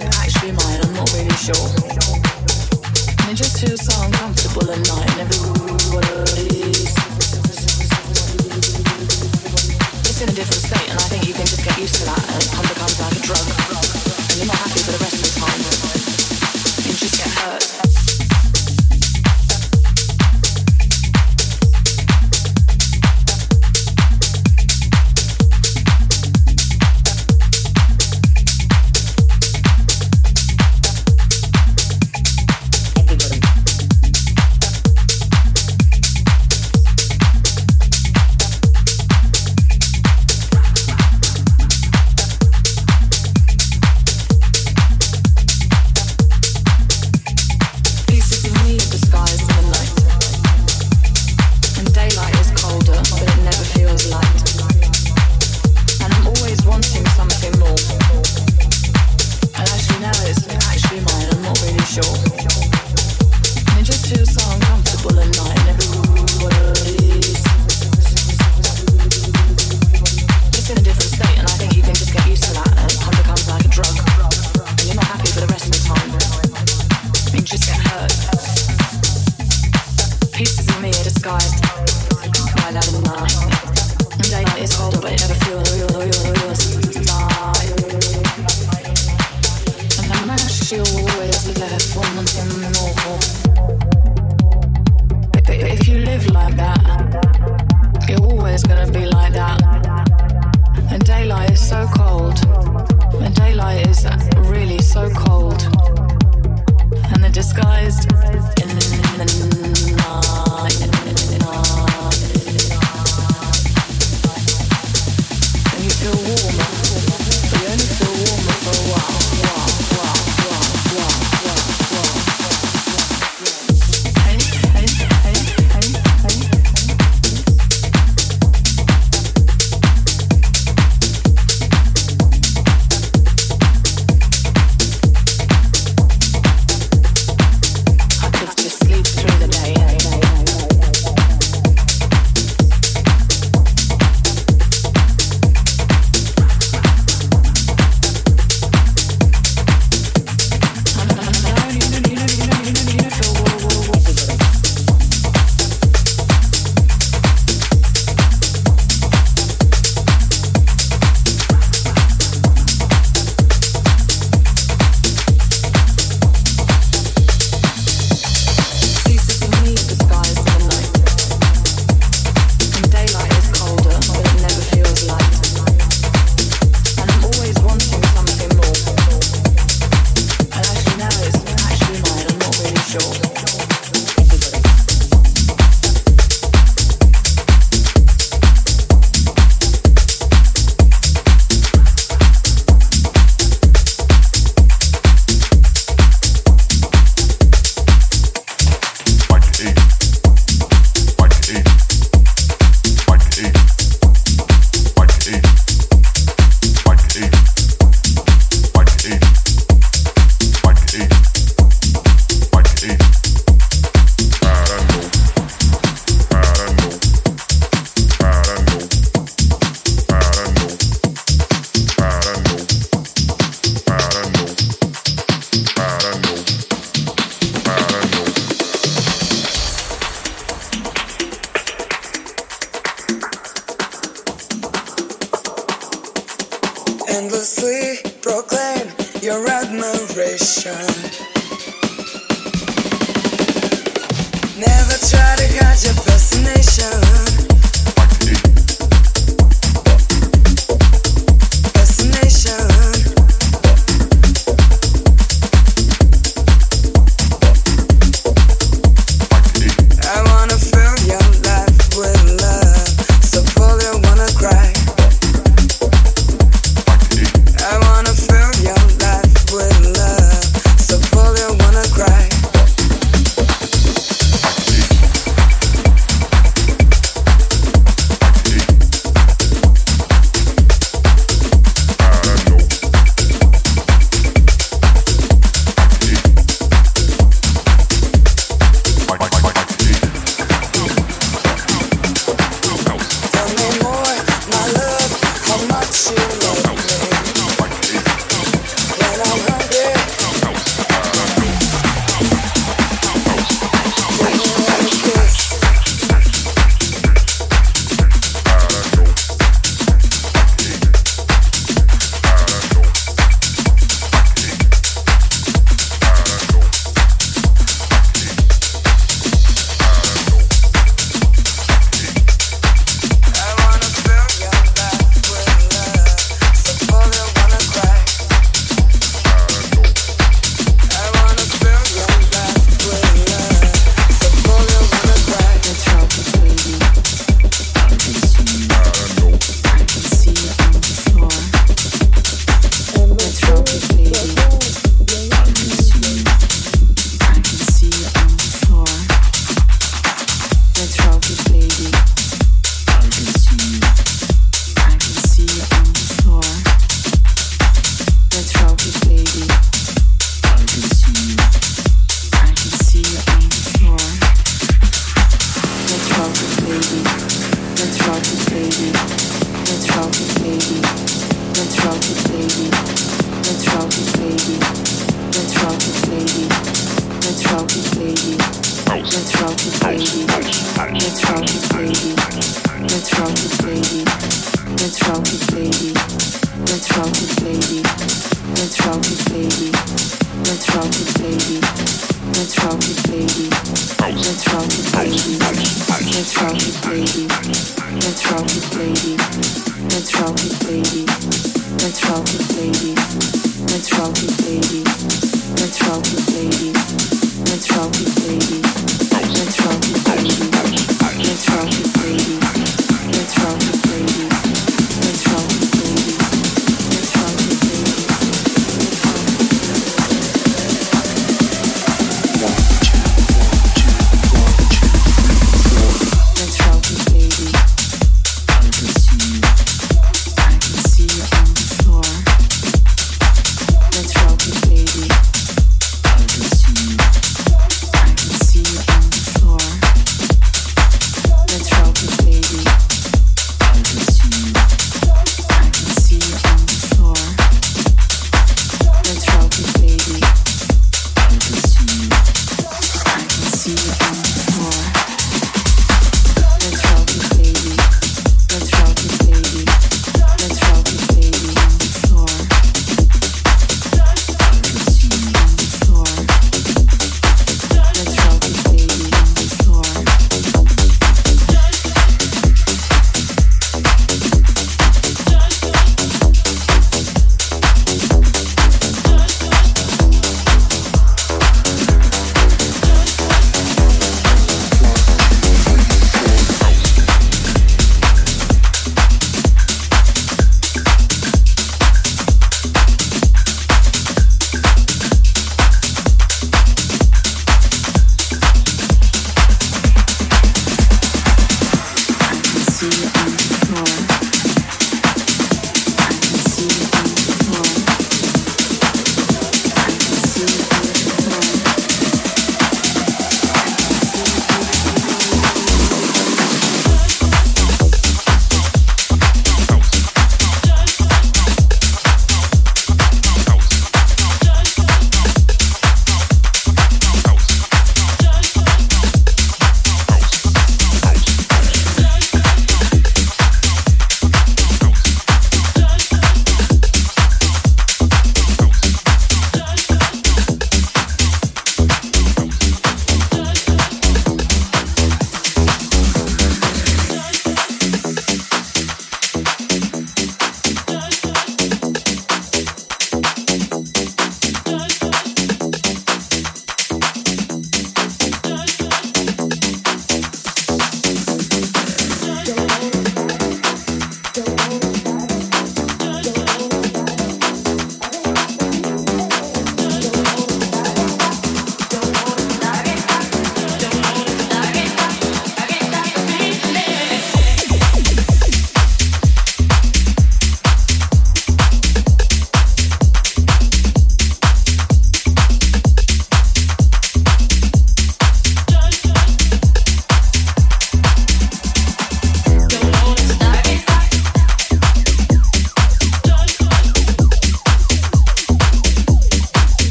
Actually mine. I'm not really sure. And it just feels so uncomfortable and nice.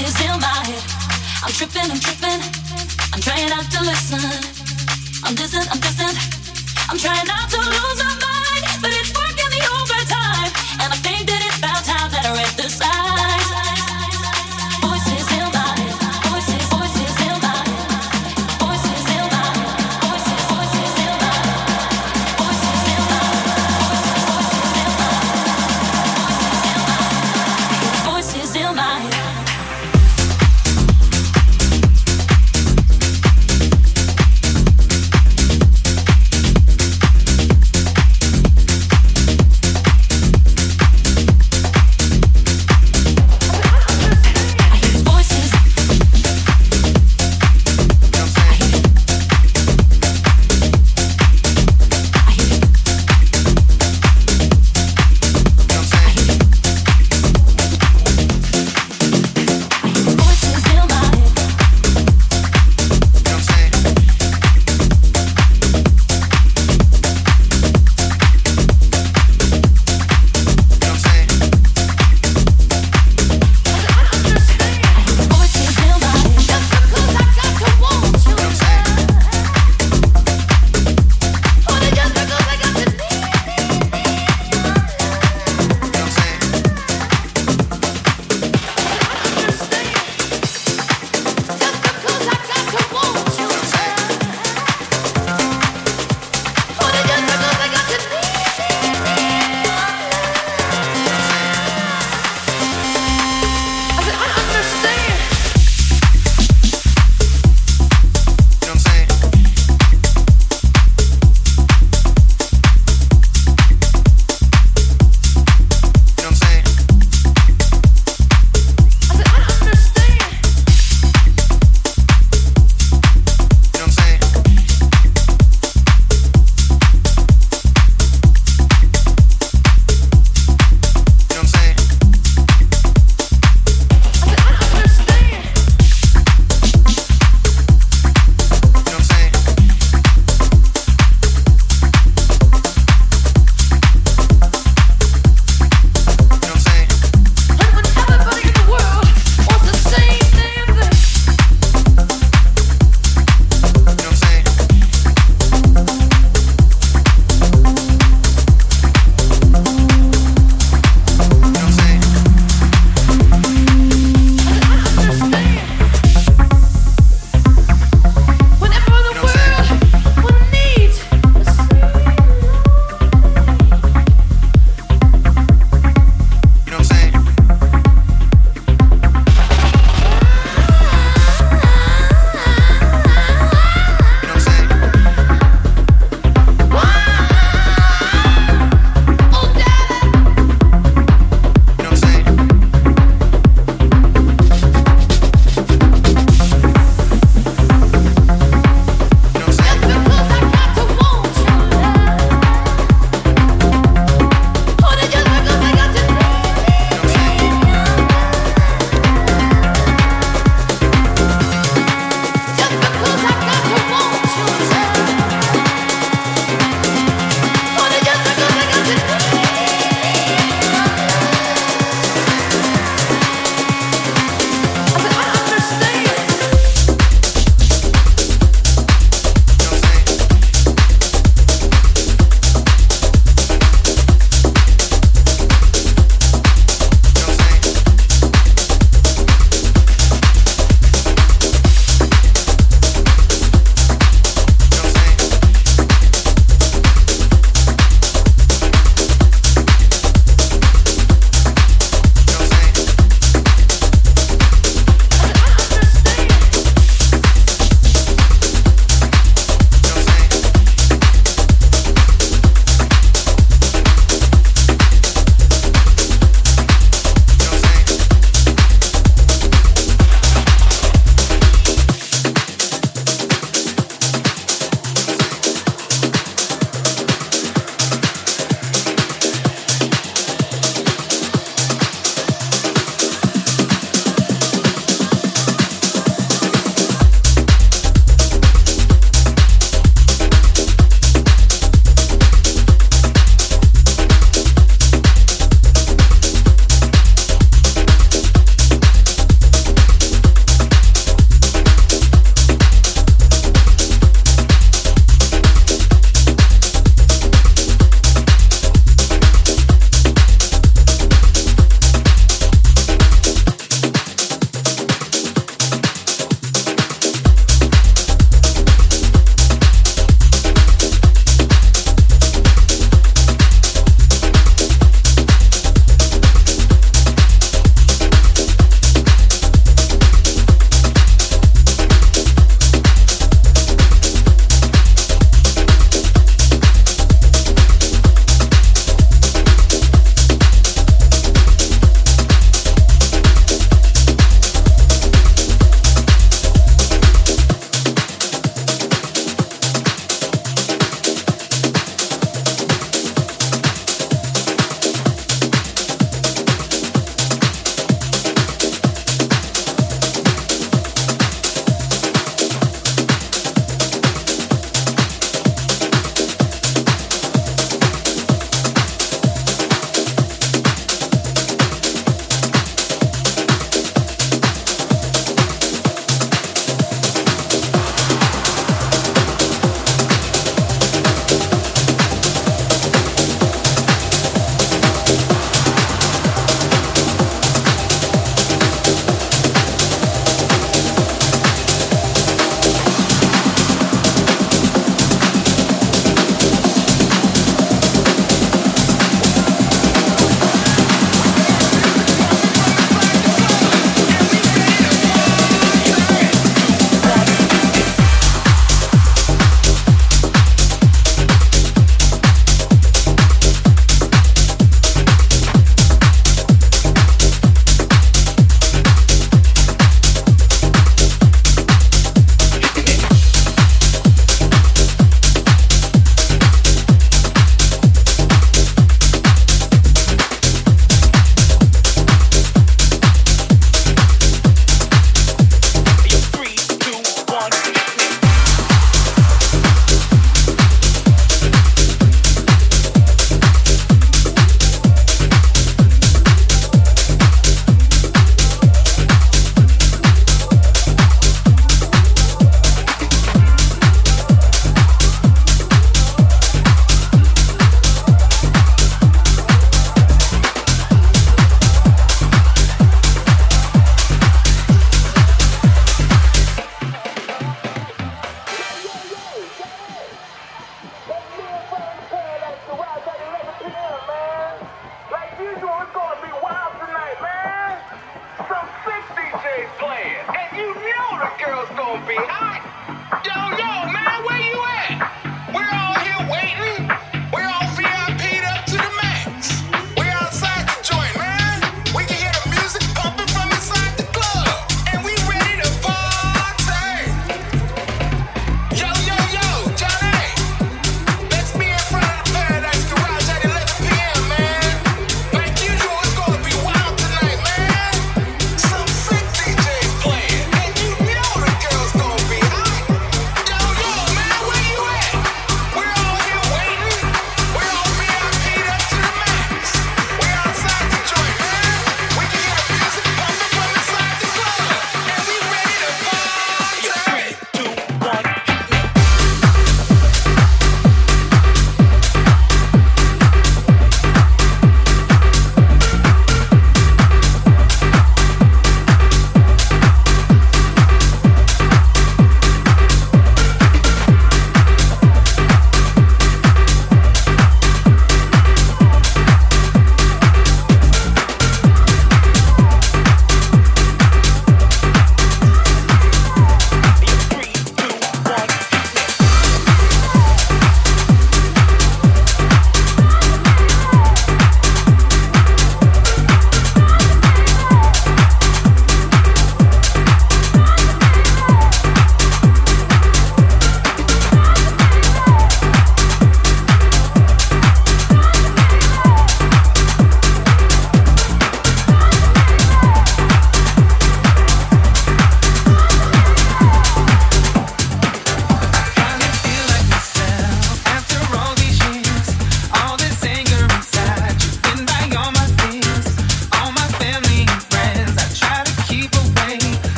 tears in my head. I'm tripping, I'm tripping. I'm trying not to listen. I'm distant, I'm distant. I'm trying not to lose my mind, but it's working the overtime. And I think that it's about time that I read the sign.